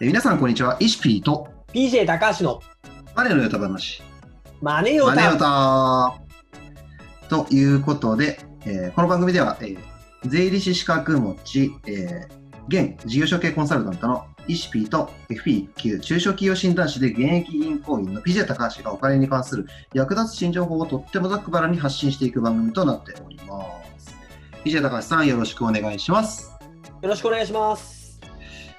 えー皆さん、こんにちは。イシピーと PJ 高橋のマネのヨタ話。マネヨマネヨタ。タということで、えーこの番組では、えー税理士資格持ち、えー現事業承継コンサルタントのイシピーと FP 級中小企業診断士で現役銀行員の PJ 高橋がお金に関する役立つ新情報をとってもざっくばらんに発信していく番組となっております。PJ 高橋さん、よろしくお願いします。よろしくお願いします。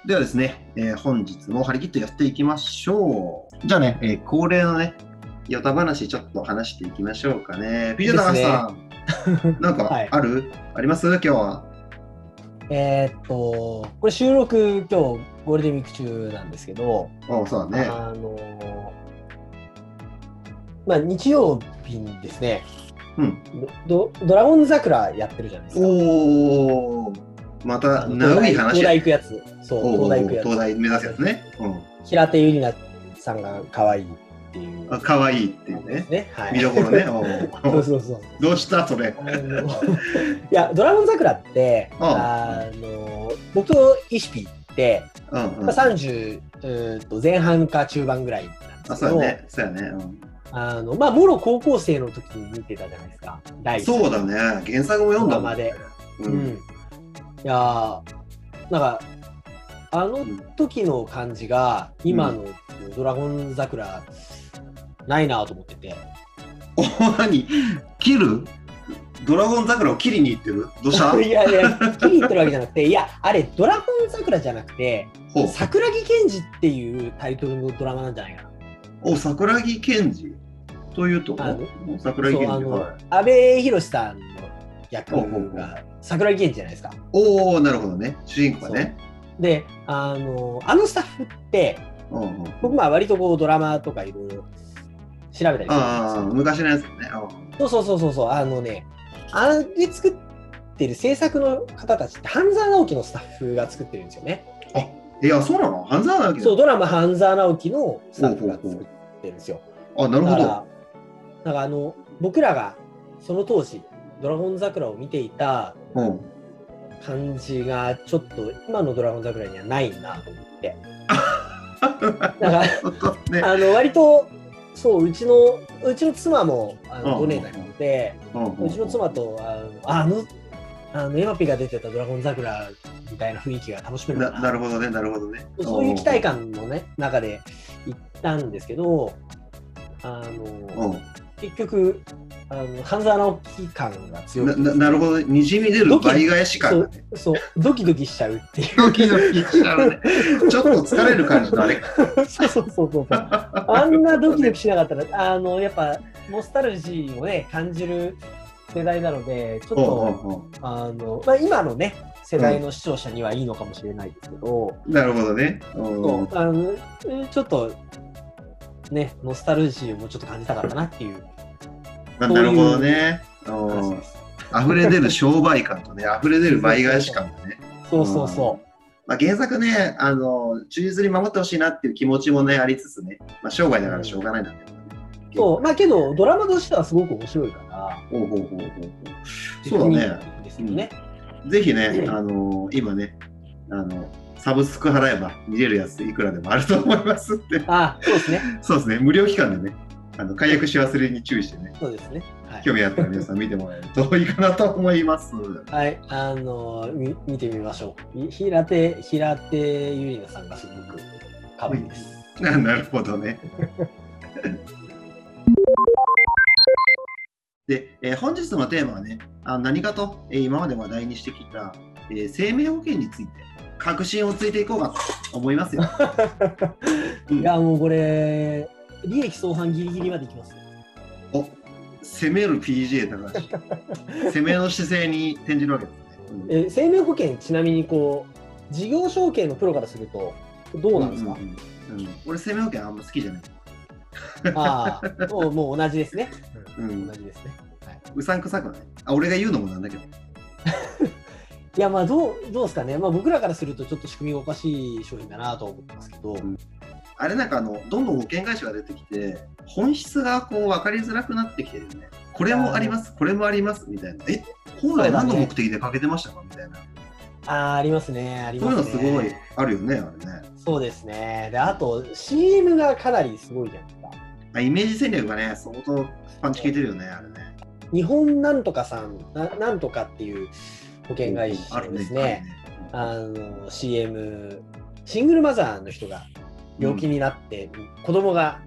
ではですね、えー本日も張り切ってやっていきましょう。じゃあね、えー恒例のね、ヨタ話ちょっと話していきましょうかね。ピジャ高橋さん、なんか はいある、あります？今日は。えーっと、これ収録今日ゴールデンウィーク中なんですけど、あそうだね。あのーまあ日曜日にですね、うん。ドドラゴン桜やってるじゃないですか。おー、また、あのナウい話東大行くやつ。そう、東大行くやつ。東大目指すやつね。うん。平手友梨奈さんが可愛いっていう。あ可愛いっていうね。ね。はい。見どころね。おそううそうそう。どうしたそれ？いや、ドラゴン桜って、ああの僕とイシピって、うんうん。まあ、30うーんと前半か中盤ぐらいなんであ、すけど、そうやね。そうやね。うんあのまあ、もろ高校生の時に見てたじゃないですか。そうだね。原作も読んだもんドラマで。ううんん。いやーなんか、あの時の感じが、今のドラゴン桜、ないなと思ってて。お何切る？ドラゴン桜を切りに行ってる？どうした？いやいや、切り入ってるわけじゃなくて、いや、あれ、ドラゴン桜じゃなくて、桜木健二っていうタイトルのドラマなんじゃないかな。お桜木健二というと？桜木健二、安倍博さんの役が桜木健二じゃないですか。おおなるほどね。主人公はね。で、あの、あのスタッフって、うんうん。僕、まあ、割とこうドラマとかいろいろ調べたりするんですああよ。昔のやつね。そうそうそうそうそう、あのね、あれ作ってる制作の方たちって、半沢直樹のスタッフが作ってるんですよね。いやそうなの？半沢直樹そう、ドラマ半沢直樹のスタッフが作ってるんですよ。あなるほど。だから、あの、僕らがその当時、ドラゴン桜を見ていたうん。感じが、ちょっと今のドラゴン桜にはないなと思って。なるほどね。あの、割と、そう、うちの、うちの妻も、あの、うん。ドネなので、うちの妻と、あの、あの、エマピが出てたドラゴン桜みたいな雰囲気が楽しめるな。かな。なるほどねなるほどね。そういう期待感のね、中で行ったんですけど、あの、うん。結局、あの半沢直樹感が強くて。なななるほど。ねにじみ出る倍返し感。がねそう、ドキドキしちゃうっていう。ドキドキしちゃうね。ちょっと疲れる感じのあれ。そうそうそうそう。あんなドキドキしなかったら、あの、やっぱ、ノスタルジーをね、感じる世代なので、ちょっうんと、うんう。んあの、まあ、今のね、世代の視聴者にはいいのかもしれないですけど、なるほどね。うん。そうあのえちょっと、ね、ノスタルジーをもうちょっと感じたかったなっていうななるほどね。うん話です。溢れ出る商売感とね、溢れ出る倍返し感がね。そうそうそまあ、原作ね、あの、忠実に守ってほしいなっていう気持ちもね、ありつつね、まあ、生涯だからしょうがないんだけどね。う。そう、まあけど、ドラマとしてはすごく面白いから、ほうほうほうほう。そうだね。ですよね。ぜひねう、んあの、今ね、あの、サブスク払えば見れるやついくらでもあると思いますって。あそうですね。そうですね、無料期間でね、あの解約し忘れに注意してね、そうですね。はい。興味あったら皆さん見てもらえるといいかなと思います。はい、あのみ見てみましょう。い平手平手ゆりなさんがすごく可愛いです。ななるほどね。で、えー本日のテーマはね、あ何かと、えー今まで話題にしてきた、えー生命保険について、確信をついていこうかと思いますよ。うんいやもうこれ利益相反ギリギリまでいきますよ。お攻める PJ 高橋。攻めの姿勢に転じるわけですね。うんえ生命保険ちなみにこう事業承継のプロからするとどうなんですか？うんうんうん俺、生命保険あんま好きじゃない。ああもうもう同じですね。ううんん、同じですね。はい。うさんくさくはない？あ俺が言うのもなんだけど。いやまあどうどうですかね。まあ僕らからするとちょっと仕組みがおかしい商品だなと思ってますけど。あれなんかあの、どんどん保険会社が出てきて、本質がこう分かりづらくなってきてるよね。これもあります、これもありますみたいな。え、本来何の目的でかけてましたか？みたいな。ああ、ありますね。ありそういうますね。のすごいあるよね、あれね。そうですね。で、あと CM がかなりすごいじゃないですか。あイメージ戦略がね、相当パンチ効いてるよね、あれね。日本なんとかさん、ななんとかっていう保険会社ですね。ね。あの CM、シングルマザーの人が病気になって、子供が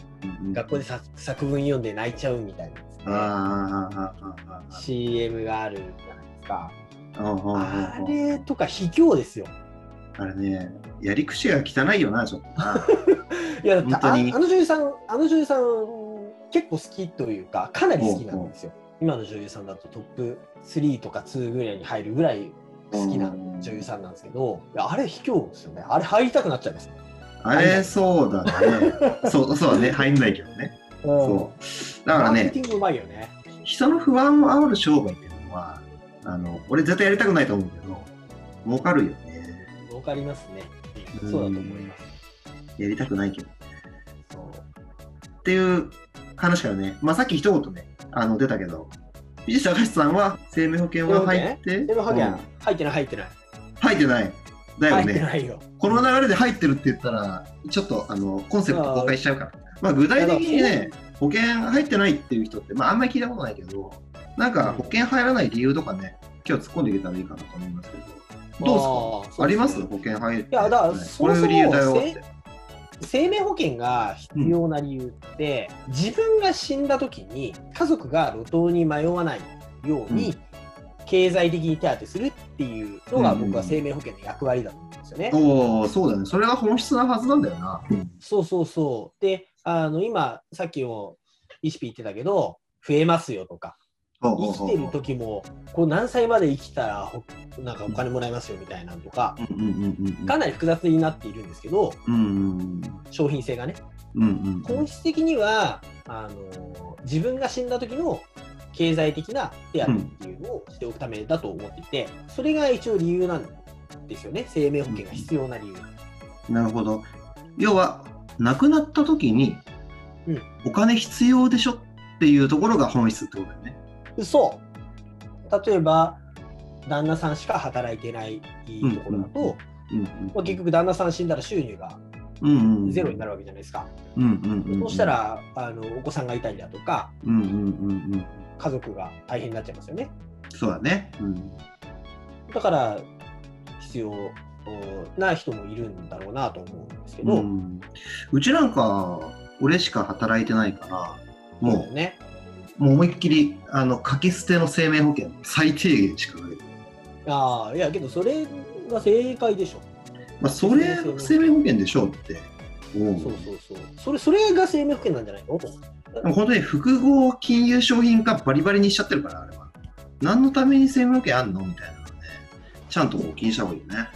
学校でさ作文読んで泣いちゃうみたいなですね、あーあーあーあー CM があるじゃないですか。あれとか卑怯ですよ。あれね、やり口が汚いよな、ちょっとな。いや本当にああの女優さん、あの女優さん、結構好きというか、かなり好きなんですよ。今の女優さんだとトップ3とか2ぐらいに入るぐらい好きな女優さんなんですけど、あれ卑怯ですよね。あれ入りたくなっちゃいます。あれ、そうだね。そう、そうだね。入んないけどね。そう。だからねね。人の不安を煽る商売っていうのは、あの、俺絶対やりたくないと思うけど、儲かるよね。わかりますね。うんそうだと思います。やりたくないけど。そうっていう話からね、まあさっき一言ね、あの、出たけど、藤高橋さんは生命保険は入って、でもハゲうん入ってない入ってない。入ってない。だよね。この流れで入ってるって言ったら、ちょっとあのコンセプト公開しちゃうから。まあ具体的にね、保険入ってないっていう人って、まああんまり聞いたことないけど、なんか保険入らない理由とかね、今日突っ込んでいけたらいいかなと思いますけど、どうですか？あります？保険入って。いやだからねそもそも理由だよ。生命保険が必要な理由って、自分が死んだ時に家族が路頭に迷わないように、うん経済的に手当てするっていうのがうん僕は生命保険の役割だと思うんですよね。おお、そうだね。それが本質なはずなんだよな。そうそうそう。で、あの今、さっきもイシピ言ってたけど、増えますよとか、生生きてる時も、こう何歳まで生きたらほなんかお金もらえますよみたいなのとか、かなり複雑になっているんですけど、商品性がね。うんうん本質的にはあの自分が死んだ時の経済的な手当っていうのをしておくためだと思っていて、それが一応理由なんですよね、生命保険が必要な理由。なるほど。要は、亡くなった時にうん、お金必要でしょっていうところが本質ってことだよね。そう例えば、旦那さんしか働いてないところだと、うんまあ、結局、旦那さん死んだら収入がうんうんうんゼロになるわけじゃないですか。うんうんうんうんそうした、らあのお子さんがいたりだとか、うんうんうんうん、家族が大変になっちゃいますよね。そうだね。うんだから、必要な人もいるんだろうなと思うんですけど、うん、うちなんか、俺しか働いてないから、もそうね。う、もう思いっきり、あの、掛け捨ての生命保険、最低限しかないああ、いや、けどそれが正解でしょ。まあ、それ、生命保険でしょうってそうそうそう。それ、それが生命保険なんじゃないの？と本当に複合金融商品化バリバリにしちゃってるから、あれは。何のために生命保険あんの？みたいなのね。ちゃんとこう気にした方がいいよね。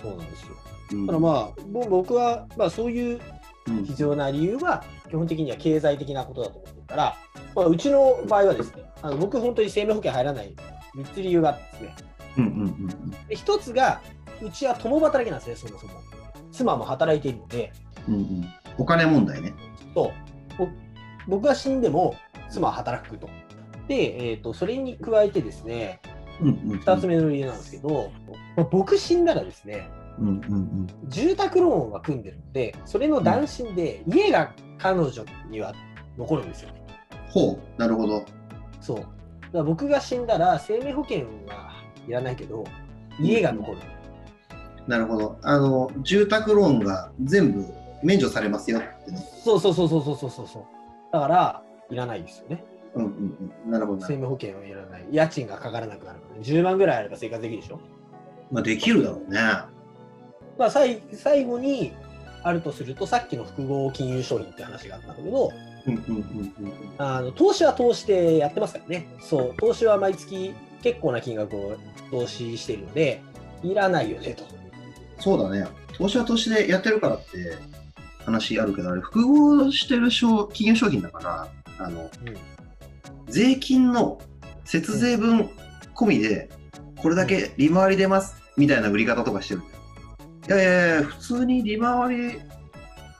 そうなんですよ。うんだからまあ、ぼ僕は、まあそういううん必要な理由は、基本的には経済的なことだと思ってるから、まあ、うちの場合はですね、あの僕本当に生命保険入らない3つ理由があってですね。うんうんうんで1つが、うちは共働きなんですね、そもそも。妻も働いているので、うんうんうんお金問題ね。とぼ僕が死んでも妻は働くと。で、えー、とそれに加えてですね、うんうんうん2つ目の理由なんですけど、まあ僕死んだらですね、うんうんうん住宅ローンは組んでるので、それの断身で家が彼女には残るんですよね。ほう、なるほど。そう。だから僕が死んだら生命保険はいらないけど、家が残る。なるほど。あの、住宅ローンが全部免除されますよってね。そうそうそうそうそうそうそう。だから、いらないですよね。うんうんうん。なるほどな生命保険はいらない。家賃がかからなくなるから、ね、10万ぐらいあれば生活できるでしょ。まあ、できるだろうね。まあ、最最後にあるとすると、さっきの複合金融商品って話があったんだけど、うんうんうんうんあの投資は投資でやってますからね。そう、投資は毎月結構な金額を投資しているので、いらないよねと。そうだね。投資は投資でやってるからって話あるけど、あれ、複合してる商金融商品だから、あの、うん税金の節税分込みで、これだけ利回り出ますみたいな売り方とかしてるんだよ。いやいやいや、普通に利回り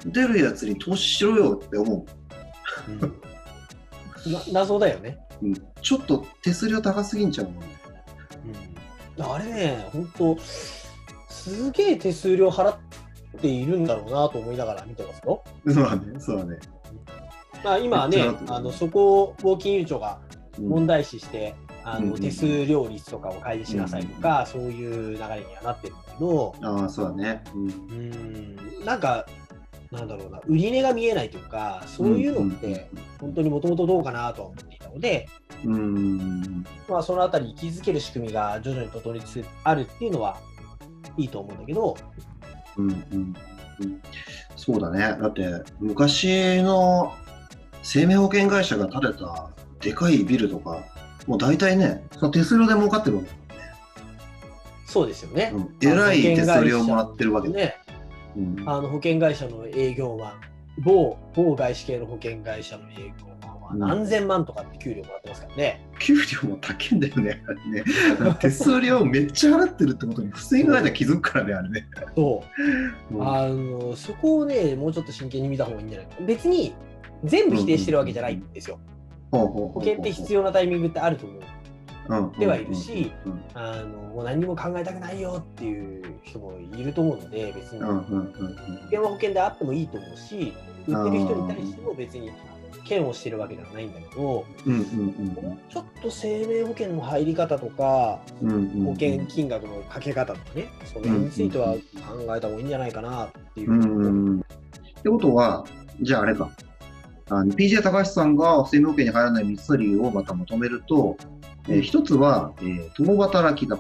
出るやつに投資しろよって思な謎だよね。う。うんちょっと手数料高すぎんちゃうの？うん、あれね、本当すげえ手数料払っっているんだろうなと思いながら見てますよ。そうだね、そうだね。まあ、今はねあのそこを募金融庁がうん問題視して、あうんうんの手数料率とかを開示しなさいとか、そういう流れにはなってるんだけど、ああ、そうだね。うんうーん、なんか、なんだろうな、売り値が見えないというか、そういうのって、本当にもともとどうかなとは思っていたので、うん。うん。まあ、そのあたり、気づける仕組みが徐々に整いつつあるっていうのは、いいと思うんだけど、うんうんうんそうだね。だって、昔の生命保険会社が建てたでかいビルとか、もう大体ね、その手数料で儲かってるわけそうですよね。うん、えらい手数料もらってるわけだ。ね、うんあの保険会社の営業マン、某某外資系の保険会社の営業何千万とかって給料もらってますからね。給料も高いんだよね、あれね。手数料めっちゃ払ってるってことに不正がないと気づくからね、あれね。そううんあのそこをね、もうちょっと真剣に見た方がいいんじゃない？か。別に全部否定してるわけじゃないんですよ。保険って必要なタイミングってあると思う。うんではいるしあのもう何にも考えたくないよっていう人もいると思うので、別に保険は保険であってもいいと思うし、売ってる人に対しても別に嫌悪してるわけではないんだけど、うんうんもうちょっと生命保険の入り方とか、うんうんうん保険金額のかけ方とかね、それについては考えた方がいいんじゃないかなっていうう。んうんうんってことは、じゃああれか。あの PJ 高橋さんが生命保険に入らない3つの理由をまたまとめると、えー、1つは、えー共働きだ。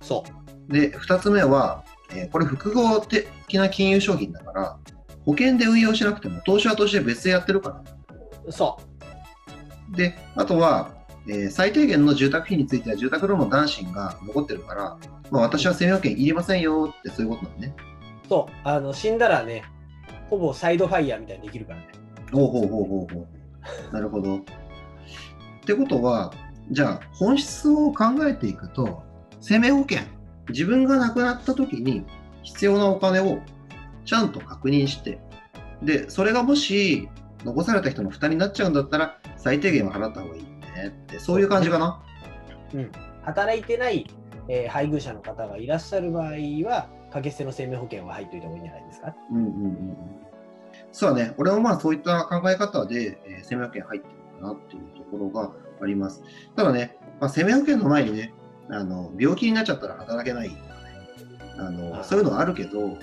そう。で、2つ目は、えーこれ複合的な金融商品だから、保険で運用しなくても投資は投資で別でやってるから。そで、あとは、えー最低限の住宅費については住宅ローンの男子が残ってるから、まあ、私は生命保険いりませんよってそういうことなのね。う。そう。あの死んだらね、ほぼサイドファイヤーみたいにできるからね。ほうほうほうほうほう。なるほど。ってことは、じゃあ本質を考えていくと、生命保険、自分が亡くなった時に必要なお金をちゃんと確認して、で、それがもし残された人の負担になっちゃうんだったら、最低限は払った方がいいねって、そういう感じかな。働いてない、えー配偶者の方がいらっしゃる場合は、掛け捨ての生命保険は入っておいた方がいいんじゃないですか？うんうんうんうん。そうだね。俺もまあそういった考え方で、えー生命保険入ってるかなっていうところがあります。ただね、まあ、生命保険の前にね、あの病気になっちゃったら働けないとかね、あのあそういうのはあるけど、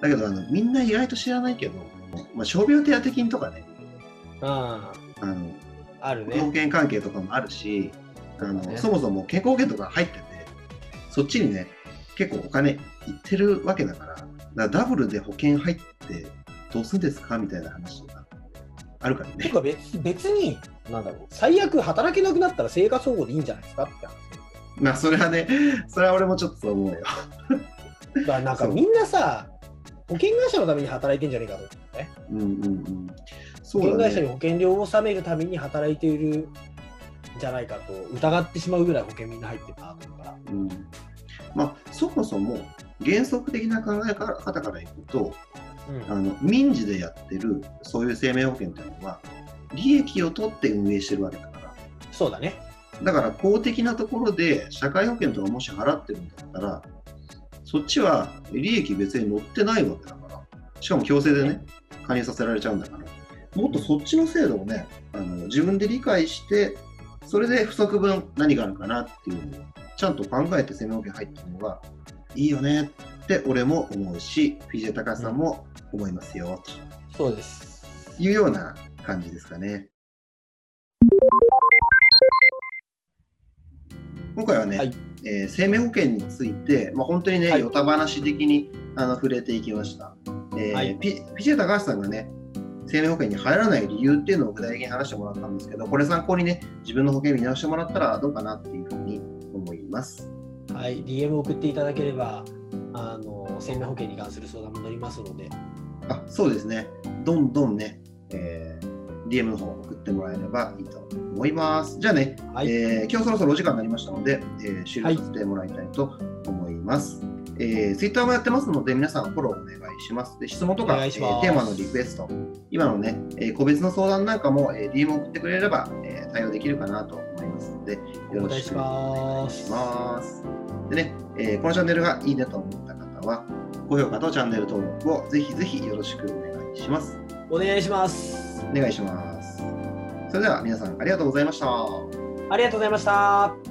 だけどあのみんな意外と知らないけど、まあ、傷病手当金とかね、ああのあ、ある保ね。険関係とかもあるし、あのねそもそも健康保険とか入ってて、そっちにね、結構お金いってるわけだから、だからダブルで保険入ってどうするんですかみたいな話とかあるからね。てか別別に、なんだろう、最悪働けなくなったら生活保護でいいんじゃないですかって話。まあ、それはね、それは俺もちょっとそう思うよ。だからなんかみんなさ、保険会社のために働いてんじゃねえかと思ってね。うんうんうん。そ保険。会社に保険料を納めるために働いているんじゃないかと疑ってしまうぐらい保険みんな入ってるなと思うから。うん、まあ、そもそも原則的な考え方からいくと、うんあの民事でやってるそういう生命保険っていうのは、利益を取って運営してるわけだから。そうだね。だから公的なところで社会保険とかもし払ってるんだったら、そっちは利益別に乗ってないわけだから、しかも強制でね、加入させられちゃうんだから、もっとそっちの制度をね、あの自分で理解して、それで不足分何があるかなっていうのをちゃんと考えて生命保険入った方がいいよねって俺も思うし、PJ 高橋さんも思いますよ、そうです。というような感じですかね。今回はね、はいえー生命保険について、まあ、本当にね、はいよた話的にあの触れていきました。えーはいピ PJ 高橋さんがね、生命保険に入らない理由っていうのを具体的に話してもらったんですけど、これ参考にね、自分の保険見直してもらったらどうかなっていうふうに思います。はい、DM 送っていただければ、あの生命保険に関する相談も乗りますので、あそうですね、どんどんね、えー DM の方送ってもらえればいいと思います。じゃあね、はいえー今日そろそろお時間になりましたので、えー終了させてもらいたいと思います。えー、Twitter もやってますので、皆さんフォローお願いします。で質問とか、えーテーマのリクエスト、今のね、えー個別の相談なんかも、えー DM 送ってくれれば、えー対応できるかなと思いますので、よろしくお願いします。でね、えーこのチャンネルがいいねと思った方方は、高評価とチャンネル登録をぜひぜひよろしくお願いします。お願いします。お願いします。それでは皆さんありがとうございました。ありがとうございました。